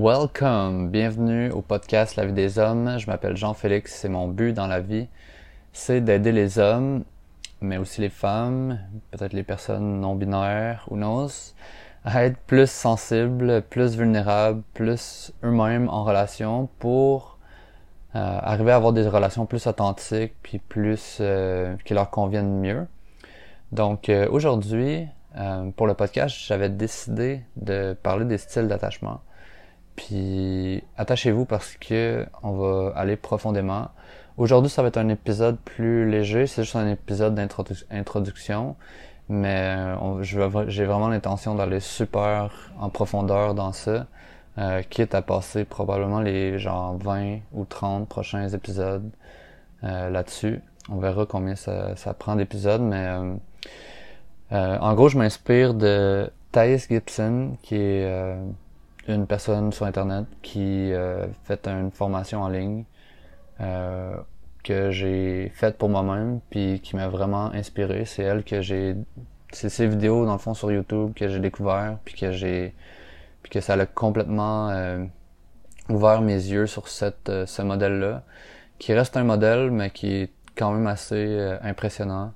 Welcome, bienvenue au podcast La vie des hommes. Je m'appelle Jean-Félix, c'est mon but dans la vie, c'est d'aider les hommes, mais aussi les femmes, peut-être les personnes non binaires ou non, à être plus sensibles, plus vulnérables, plus eux-mêmes en relation pour euh, arriver à avoir des relations plus authentiques puis plus euh, qui leur conviennent mieux. Donc euh, aujourd'hui, pour le podcast, j'avais décidé de parler des styles d'attachement. Puis attachez-vous parce que on va aller profondément. Aujourd'hui, ça va être un épisode plus léger, c'est juste un épisode d'introduction, mais euh, j'ai vraiment l'intention d'aller super en profondeur dans ça, euh, quitte à passer probablement les genre 20 ou 30 prochains épisodes euh, là-dessus. On verra combien ça, prend d'épisodes, mais en gros, je m'inspire de Thais Gibson, qui est une personne sur Internet qui euh, fait une formation en ligne euh, que j'ai faite pour moi-même puis qui m'a vraiment inspiré. C'est elle que j'ai... C'est ses vidéos, dans le fond, sur YouTube que j'ai découvert puis que j'ai... puis que ça a complètement euh, ouvert mes yeux sur cette, euh, ce modèle-là, qui reste un modèle, mais qui est quand même assez euh, impressionnant.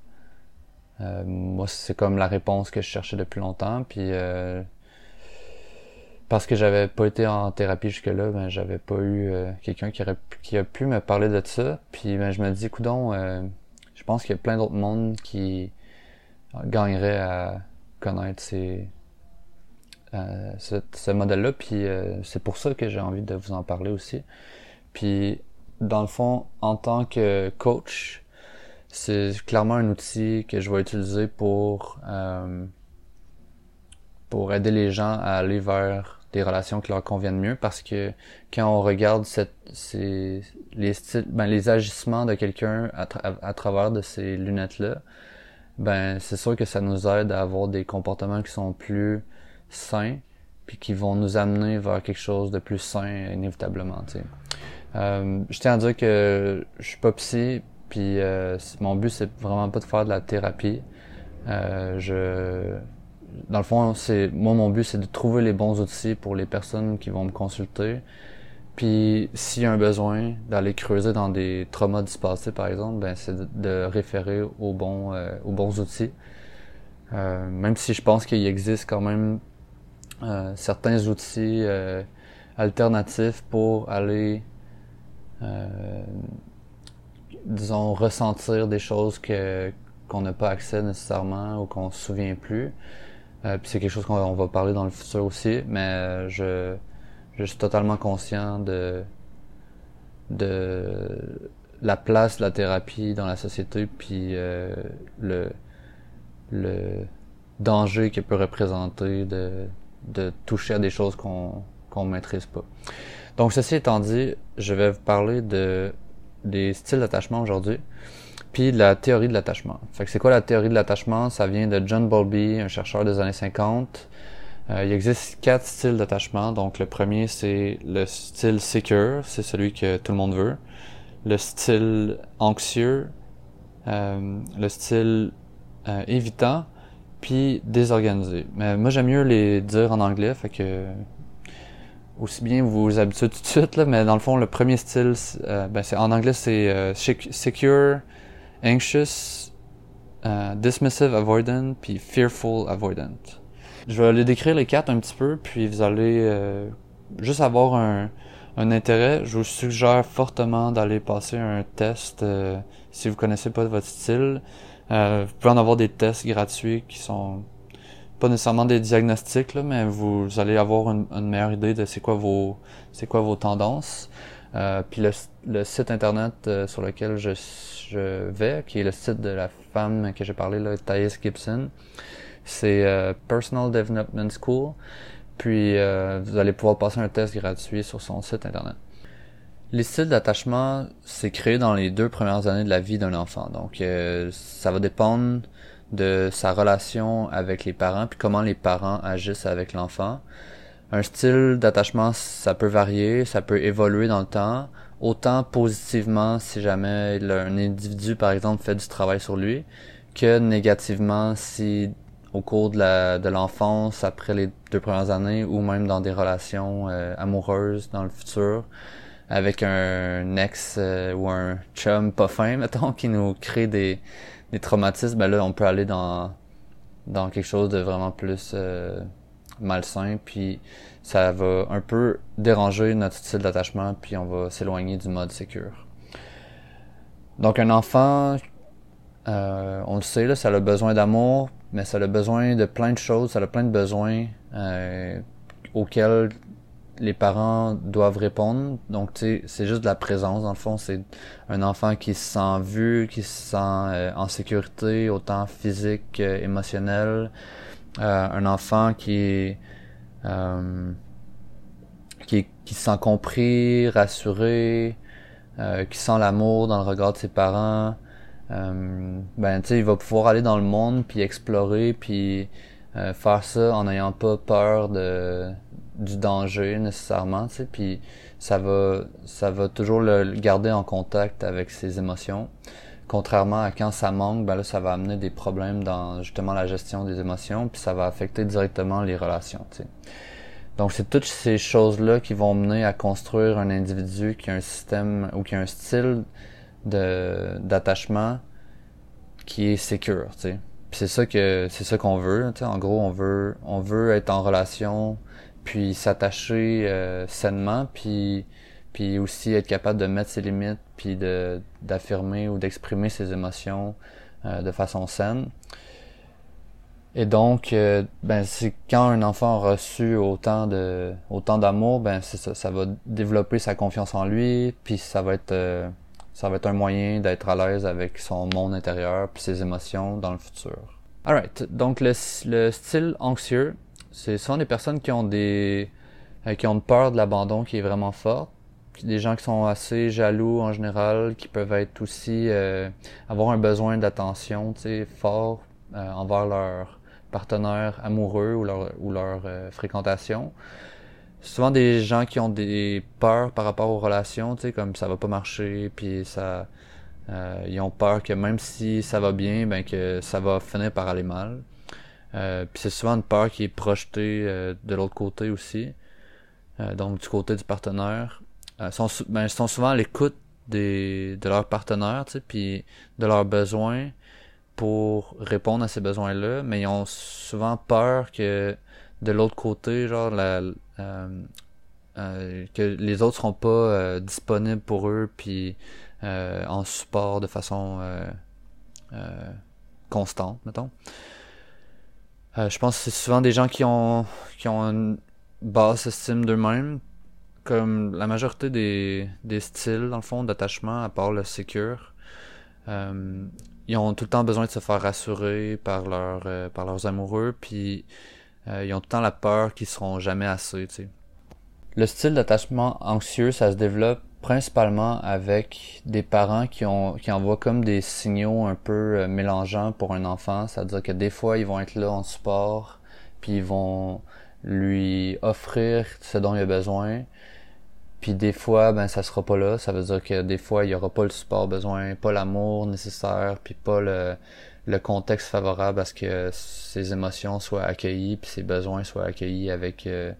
moi, c'est comme la réponse que je cherchais depuis longtemps, puis parce que j'avais pas été en thérapie jusque-là, ben j'avais pas eu euh, quelqu'un qui aurait qui a pu me parler de ça. Puis ben je me dis, coudon, euh, je pense qu'il y a plein d'autres mondes qui gagneraient à connaître ces euh, ce, modèle-là. Puis c'est pour ça que j'ai envie de vous en parler aussi. Puis dans le fond, en tant que coach, c'est clairement un outil que je vais utiliser pour pour aider les gens à aller vers des relations qui leur conviennent mieux parce que quand on regarde les styles, ben, les agissements de quelqu'un à, travers de ces lunettes-là, ben c'est sûr que ça nous aide à avoir des comportements qui sont plus sains puis qui vont nous amener vers quelque chose de plus sain inévitablement. Euh, je tiens à dire que je suis pas psy puis euh, mon but c'est vraiment pas de faire de la thérapie. Euh, je dans le fond, c'est moi mon but c'est de trouver les bons outils pour les personnes qui vont me consulter. Puis s'il y a un besoin d'aller creuser dans des traumas du passé par exemple, ben c'est de, référer aux bons euh, aux bons outils. Euh, même si je pense qu'il existe quand même euh, certains outils alternatifs pour aller disons ressentir des choses que qu'on n'a pas accès nécessairement ou qu'on se souvient plus. Euh, puis c'est quelque chose qu'on va parler dans le futur aussi, mais je, je suis totalement conscient de, de la place de la thérapie dans la société, puis euh, le, le danger qu'elle peut représenter de, de toucher à des choses qu'on qu'on maîtrise pas. Donc ceci étant dit, je vais vous parler de des styles d'attachement aujourd'hui puis la théorie de l'attachement. Fait que c'est quoi la théorie de l'attachement? Ça vient de John Bowlby, un chercheur des années 50. Euh, il existe quatre styles d'attachement. Donc le premier, c'est le style secure, c'est celui que tout le monde veut. Le style anxieux, euh, le style euh, évitant, puis désorganisé. Mais moi j'aime mieux les dire en anglais, fait que aussi bien vous vous habituez tout de suite là, mais dans le fond le premier style, ben c'est en anglais c'est secure, anxious, uh, dismissive avoidant, puis fearful avoidant. Je vais les décrire les quatre un petit peu, puis vous allez euh, juste avoir un, intérêt. Je vous suggère fortement d'aller passer un test euh, si vous connaissez pas votre style. Euh, vous pouvez en avoir des tests gratuits qui sont pas nécessairement des diagnostics, là, mais vous, allez avoir une, une meilleure idée de c'est quoi vos c'est quoi vos tendances. Euh, puis le, site internet euh, sur lequel je, je, vais, qui est le site de la femme que j'ai parlé, là, Thais Gibson, c'est euh, Personal Development School. Puis vous allez pouvoir passer un test gratuit sur son site internet. Les styles d'attachement, c'est créé dans les deux premières années de la vie d'un enfant. Donc ça va dépendre de sa relation avec les parents, puis comment les parents agissent avec l'enfant. Un style d'attachement, ça peut varier, ça peut évoluer dans le temps, autant positivement si jamais un individu, par exemple, fait du travail sur lui, que négativement si au cours de l'enfance, après les deux premières années, ou même dans des relations amoureuses dans le futur avec un ex euh, ou un chum pas fin, mettons, qui nous crée des, des traumatismes, ben là, on peut aller dans, dans quelque chose de vraiment plus euh, malsain, puis ça va un peu déranger notre style d'attachement, puis on va s'éloigner du mode sécure. Donc un enfant, euh, on le sait, là, ça a besoin d'amour, mais ça a besoin de plein de choses, ça a plein de besoins euh, auxquels les parents doivent répondre. Donc, tu c'est juste de la présence, dans le fond. C'est un enfant qui se sent vu, qui se sent euh, en sécurité, autant physique, émotionnel. Euh, un enfant qui euh, qui, qui se sent compris, rassuré, qui sent l'amour dans le regard de ses parents. ben, tu sais, il va pouvoir aller dans le monde, puis explorer, puis faire ça en n'ayant pas peur de du danger nécessairement, tu sais, puis ça va, ça va toujours le garder en contact avec ses émotions. Contrairement à quand ça manque, ben là, ça va amener des problèmes dans justement la gestion des émotions, puis ça va affecter directement les relations, tu sais. Donc c'est toutes ces choses-là qui vont mener à construire un individu qui a un système ou qui a un style de d'attachement qui est sécure, tu sais. C'est ça que c'est ça qu'on veut, tu sais. En gros, on veut on veut être en relation puis s'attacher euh, sainement, puis puis aussi être capable de mettre ses limites, puis d'affirmer ou d'exprimer ses émotions euh, de façon saine. Et donc, euh, ben quand un enfant a reçu autant autant d'amour, ben ça, va développer sa confiance en lui, puis ça va être ça va être un moyen d'être à l'aise avec son monde intérieur puis ses émotions dans le futur. Alright, donc le, le style anxieux, c'est souvent des personnes qui ont des euh, qui ont peur de l'abandon qui est vraiment forte. Des gens qui sont assez jaloux en général, qui peuvent être aussi euh, avoir un besoin d'attention, tu sais, fort euh, envers leur partenaire amoureux ou leur ou leur fréquentation. Souvent des gens qui ont des peurs par rapport aux relations, tu sais, comme ça va pas marcher, puis ça, ils ont peur que même si ça va bien, ben que ça va finir par aller mal. Euh, puis c'est souvent une peur qui est projetée euh, de l'autre côté aussi. Euh, donc du côté du partenaire. Ils sont, ben, sont souvent à l'écoute des, de leur partenaire, tu sais, puis de leurs besoins pour répondre à ces besoins-là, mais ils ont souvent peur que de l'autre côté, genre la, que les autres seront pas disponibles pour eux, puis en support de façon constante, mettons. Euh, je pense que c'est souvent des gens qui ont qui ont une basse estime d'eux-mêmes, comme la majorité des, des styles, dans le fond, d'attachement, à part le secure. Euh, ils ont tout le temps besoin de se faire rassurer par, leur, euh, par leurs amoureux, puis ils ont tout le temps la peur qu'ils seront jamais assez. Le style d'attachement anxieux, ça se développe principalement avec des parents qui ont qui envoient comme des signaux un peu euh, mélangeants pour un enfant, c'est-à-dire que des fois ils vont être là en support, puis ils vont lui offrir ce dont il a besoin, puis des fois ben ça sera pas là, ça veut dire que des fois il y aura pas le support besoin, pas l'amour nécessaire, puis pas le contexte favorable à ce que ses émotions soient accueillies puis ses besoins soient accueillis avec euh,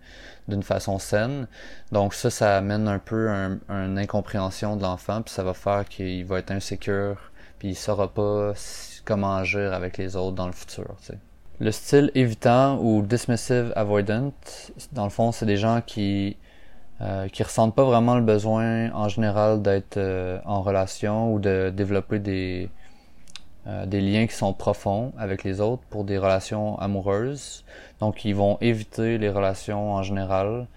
d'une façon saine. Donc ça, ça amène un peu un, une incompréhension de l'enfant puis ça va faire qu'il va être insécure puis il saura pas comment agir avec les autres dans le futur. Le style évitant ou dismissive avoidant, dans le fond, c'est des gens qui euh, qui ressentent pas vraiment le besoin en général d'être euh, en relation ou de développer des euh, des liens qui sont profonds avec les autres pour des relations amoureuses. Donc, ils vont éviter les relations en général.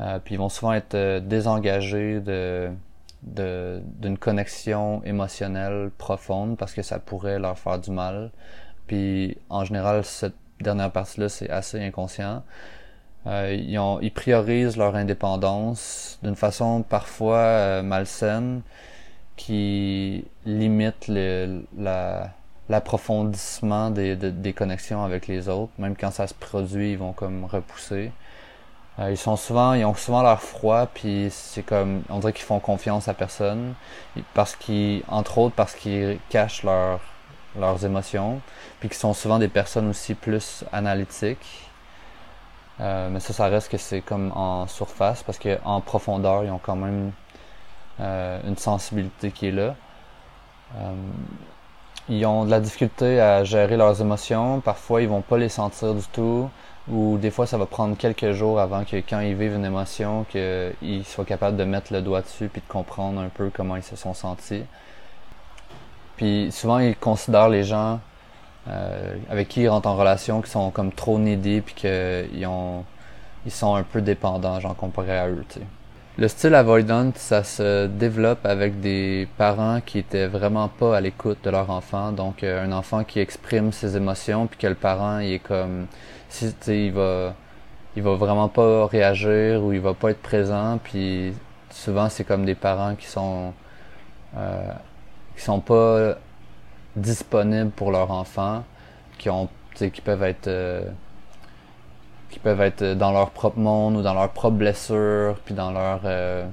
Euh, puis, ils vont souvent être désengagés de d'une connexion émotionnelle profonde parce que ça pourrait leur faire du mal. Puis, en général, cette dernière partie-là, c'est assez inconscient. Ils, ont, ils priorisent leur indépendance d'une façon parfois malsaine qui limite la, l'approfondissement des, des connexions avec les autres. Même quand ça se produit, ils vont comme repousser. Euh, ils sont souvent, ils ont souvent leur froid, puis c'est comme, on dirait qu'ils font confiance à personne, parce qu'ils, entre autres, parce qu'ils cachent leur leurs émotions, puis qui sont souvent des personnes aussi plus analytiques. Euh, mais ça, ça reste que c'est comme en surface, parce qu'en profondeur, ils ont quand même euh, une sensibilité qui est là. Euh, ils ont de la difficulté à gérer leurs émotions. Parfois, ils vont pas les sentir du tout. Ou des fois, ça va prendre quelques jours avant que quand ils vivent une émotion, qu'ils soient capables de mettre le doigt dessus puis de comprendre un peu comment ils se sont sentis. Puis souvent, ils considèrent les gens euh, avec qui ils rentrent en relation qui sont comme trop needy puis qu'ils ont ils sont un peu dépendants, genre comparé à eux. Le style avoidant, ça se développe avec des parents qui étaient vraiment pas à l'écoute de leur enfant. Donc euh, un enfant qui exprime ses émotions puis que le parent il est comme si il va il va vraiment pas réagir ou il va pas être présent puis souvent c'est comme des parents qui sont euh, qui sont pas disponibles pour leur enfant, qui ont qui peuvent être euh, qui peuvent être dans leur propre monde ou dans leur propre blessure, puis dans leur euh,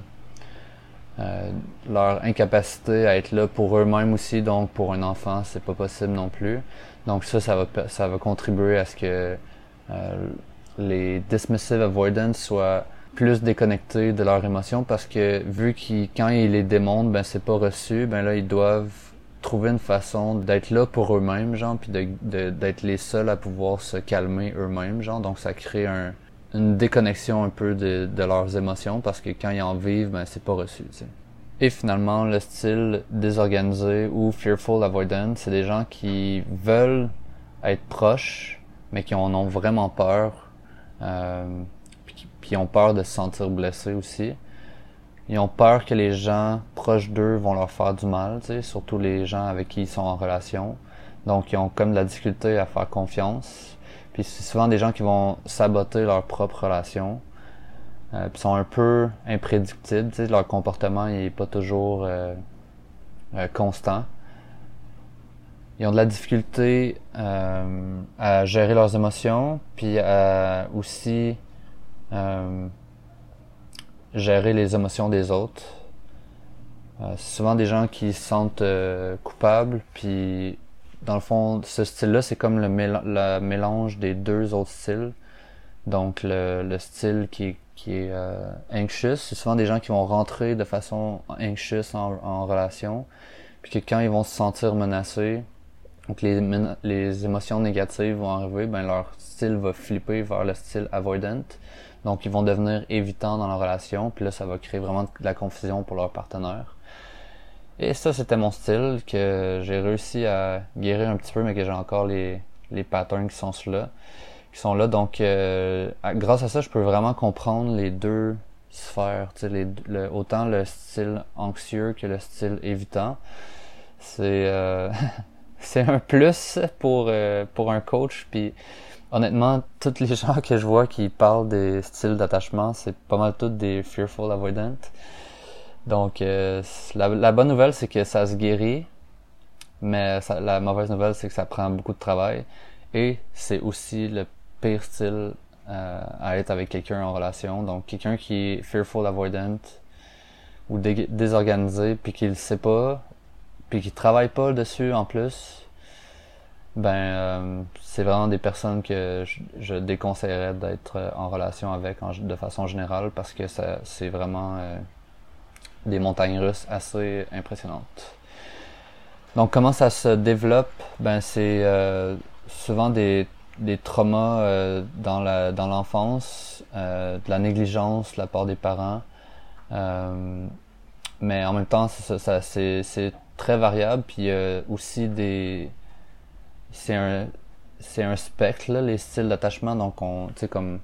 euh, leur incapacité à être là pour eux-mêmes aussi, donc pour un enfant, c'est pas possible non plus. Donc ça, ça va, ça va contribuer à ce que euh, les dismissive avoidance soient plus déconnectés de leurs émotions parce que vu qu'ils quand ils les démontrent, ben c'est pas reçu, ben là ils doivent trouver une façon d'être là pour eux-mêmes, genre, puis d'être les seuls à pouvoir se calmer eux-mêmes, genre. Donc ça crée un, une déconnexion un peu de, de, leurs émotions parce que quand ils en vivent, ben c'est pas reçu. sais. Et finalement, le style désorganisé ou fearful avoidant, c'est des gens qui veulent être proches, mais qui en ont vraiment peur, euh, puis, puis ont peur de se sentir blessés aussi ils ont peur que les gens proches d'eux vont leur faire du mal, surtout les gens avec qui ils sont en relation. Donc, ils ont comme de la difficulté à faire confiance. Puis c'est souvent des gens qui vont saboter leur propre relation. Euh, puis sont un peu imprédictibles, tu sais, leur comportement n'est pas toujours euh, euh, constant. Ils ont de la difficulté euh, à gérer leurs émotions, puis à aussi gérer les émotions des autres. Euh, c'est souvent des gens qui se sentent euh, coupables, puis dans le fond, ce style-là, c'est comme le, mélange des deux autres styles. Donc le, le style qui, qui est euh, anxious, c'est souvent des gens qui vont rentrer de façon anxious en, en relation, puis que quand ils vont se sentir menacés, donc les, les émotions négatives vont arriver, ben leur style va flipper vers le style avoidant. Donc, ils vont devenir évitants dans leur relation, puis là, ça va créer vraiment de la confusion pour leur partenaire. Et ça, c'était mon style que j'ai réussi à guérir un petit peu, mais que j'ai encore les, patterns qui sont sont là. Donc, euh, grâce à ça, je peux vraiment comprendre les deux sphères. Autant le style anxieux que le style évitant. C'est euh, un plus pour, euh, pour un coach. Puis honnêtement, toutes les gens que je vois qui parlent des styles d'attachement, c'est pas mal toutes des fearful avoidant. Donc, euh, la, bonne nouvelle, c'est que ça se guérit, mais la mauvaise nouvelle, c'est que ça prend beaucoup de travail. Et c'est aussi le pire style euh, à être avec quelqu'un en relation. Donc, quelqu'un qui est fearful avoidant ou désorganisé, puis qui le sait pas, puis qui travaille pas dessus en plus, ben, euh, c'est vraiment des personnes que je, déconseillerais d'être euh, en relation avec de façon générale parce que ça, c'est vraiment euh, des montagnes russes assez impressionnantes. Donc, comment ça se développe? Ben, c'est souvent des, des traumas dans la dans l'enfance, de la négligence de la part des parents. mais en même temps, ça, ça c'est, très variable. Puis aussi des c'est un c'est un spectre là, les styles d'attachement. Donc on tu sais comme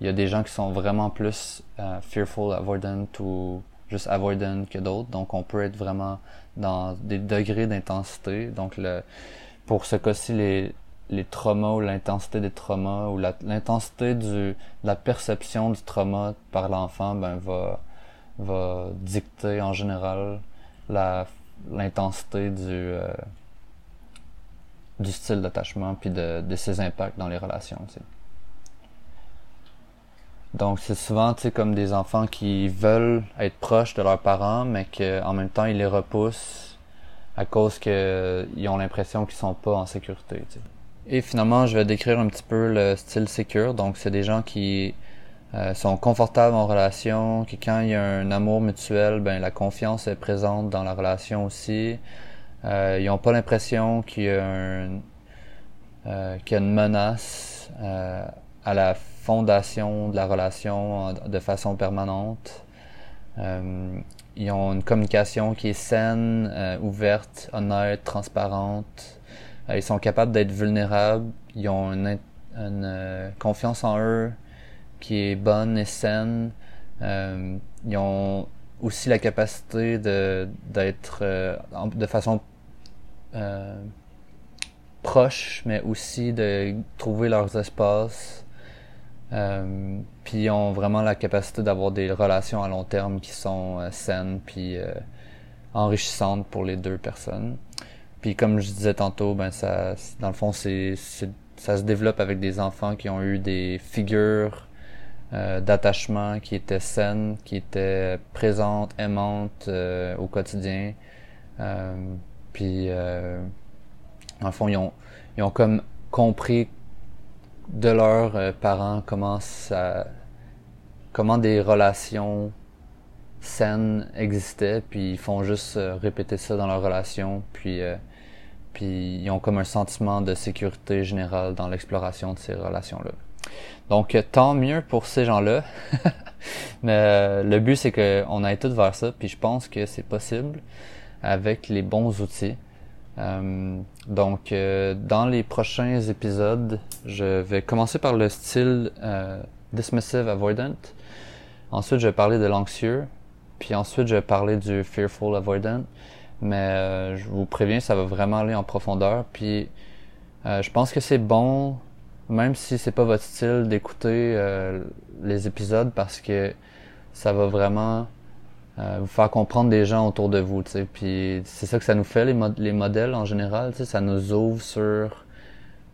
il y a des gens qui sont vraiment plus euh, fearful avoidant ou juste avoidant que d'autres. Donc on peut être vraiment dans des degrés d'intensité. Donc le pour ce cas-ci les les traumas ou l'intensité des traumas ou l'intensité du la perception du trauma par l'enfant ben va va dicter en général la l'intensité du euh, du style d'attachement puis de, de, ses impacts dans les relations. Donc c'est souvent comme des enfants qui veulent être proches de leurs parents, mais qu'en même temps ils les repoussent à cause qu'ils ont l'impression qu'ils sont pas en sécurité. Et finalement, je vais décrire un petit peu le style secure. Donc, c'est des gens qui euh, sont confortables en relation, qui quand il y a un amour mutuel, ben la confiance est présente dans la relation aussi. Euh, ils n'ont pas l'impression qu'il y euh, qu'il y a une menace euh, à la fondation de la relation de façon permanente. Euh, ils ont une communication qui est saine, euh, ouverte, honnête, transparente. Euh, ils sont capables d'être vulnérables. Ils ont une, une confiance en eux qui est bonne et saine. ils ont aussi la capacité de d'être de façon proches, mais aussi de trouver leurs espaces. Euh, puis ont vraiment la capacité d'avoir des relations à long terme qui sont euh, saines puis euh, enrichissantes pour les deux personnes. Puis comme je disais tantôt, ben ça, dans le fond, c'est, ça se développe avec des enfants qui ont eu des figures euh, d'attachement qui étaient saines, qui étaient présentes, aimantes au quotidien. Puis en fond, ils ont, ils ont comme compris de leurs euh, parents comment ça, comment des relations saines existaient, puis ils font juste euh, répéter ça dans leur relation, puis euh, puis ils ont comme un sentiment de sécurité générale dans l'exploration de ces relations-là. Donc tant mieux pour ces gens-là. Mais le but c'est qu'on aille tout vers ça, puis je pense que c'est possible avec les bons outils. Euh, donc, euh, dans les prochains épisodes, je vais commencer par le style euh, dismissive avoidant. Ensuite, je vais parler de l'anxieux. Puis ensuite, je vais parler du fearful avoidant. Mais je vous préviens, ça va vraiment aller en profondeur. Puis, je pense que c'est bon, même si c'est pas votre style, d'écouter les épisodes parce que ça va vraiment euh, vous faire comprendre des gens autour de vous, tu sais. Puis c'est ça que ça nous fait les, les modèles en général, tu sais, ça nous ouvre sur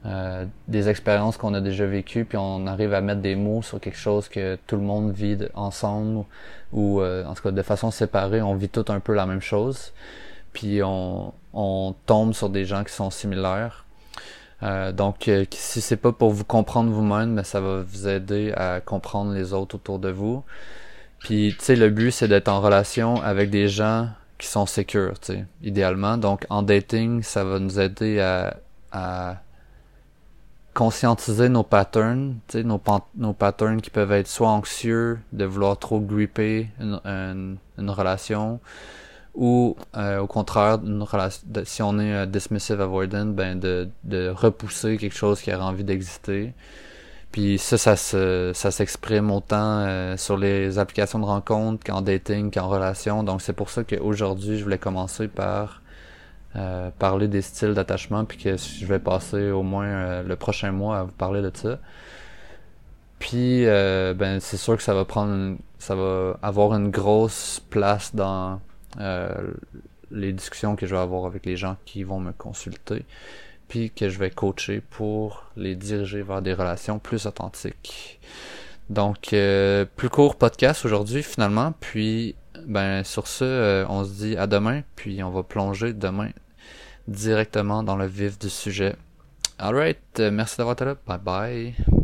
euh, des expériences qu'on a déjà vécues, puis on arrive à mettre des mots sur quelque chose que tout le monde vit ensemble ou euh, en tout cas de façon séparée, on vit tout un peu la même chose. Puis on, on tombe sur des gens qui sont similaires. Euh, donc, si c'est pas pour vous comprendre vous-même, mais ça va vous aider à comprendre les autres autour de vous. Puis, tu sais, le but, c'est d'être en relation avec des gens qui sont sécures, tu sais, idéalement. Donc, en dating, ça va nous aider à, à conscientiser nos patterns, tu sais, nos, nos patterns qui peuvent être soit anxieux, de vouloir trop gripper une, une, relation, ou euh, au contraire, une relation, si on est dismissive avoidant, ben de, de repousser quelque chose qui a envie d'exister. Puis ça, ça se, ça s'exprime autant euh, sur les applications de rencontre qu'en dating, qu'en relation. Donc c'est pour ça qu'aujourd'hui, je voulais commencer par euh, parler des styles d'attachement, puis que je vais passer au moins euh, le prochain mois à vous parler de ça. Puis ben c'est sûr que ça va prendre, ça va avoir une grosse place dans les discussions que je vais avoir avec les gens qui vont me consulter puis que je vais coacher pour les diriger vers des relations plus authentiques. Donc, euh, plus court podcast aujourd'hui finalement, puis ben sur ce, euh, on se dit à demain, puis on va plonger demain directement dans le vif du sujet. Alright, euh, merci d'avoir été là, bye bye.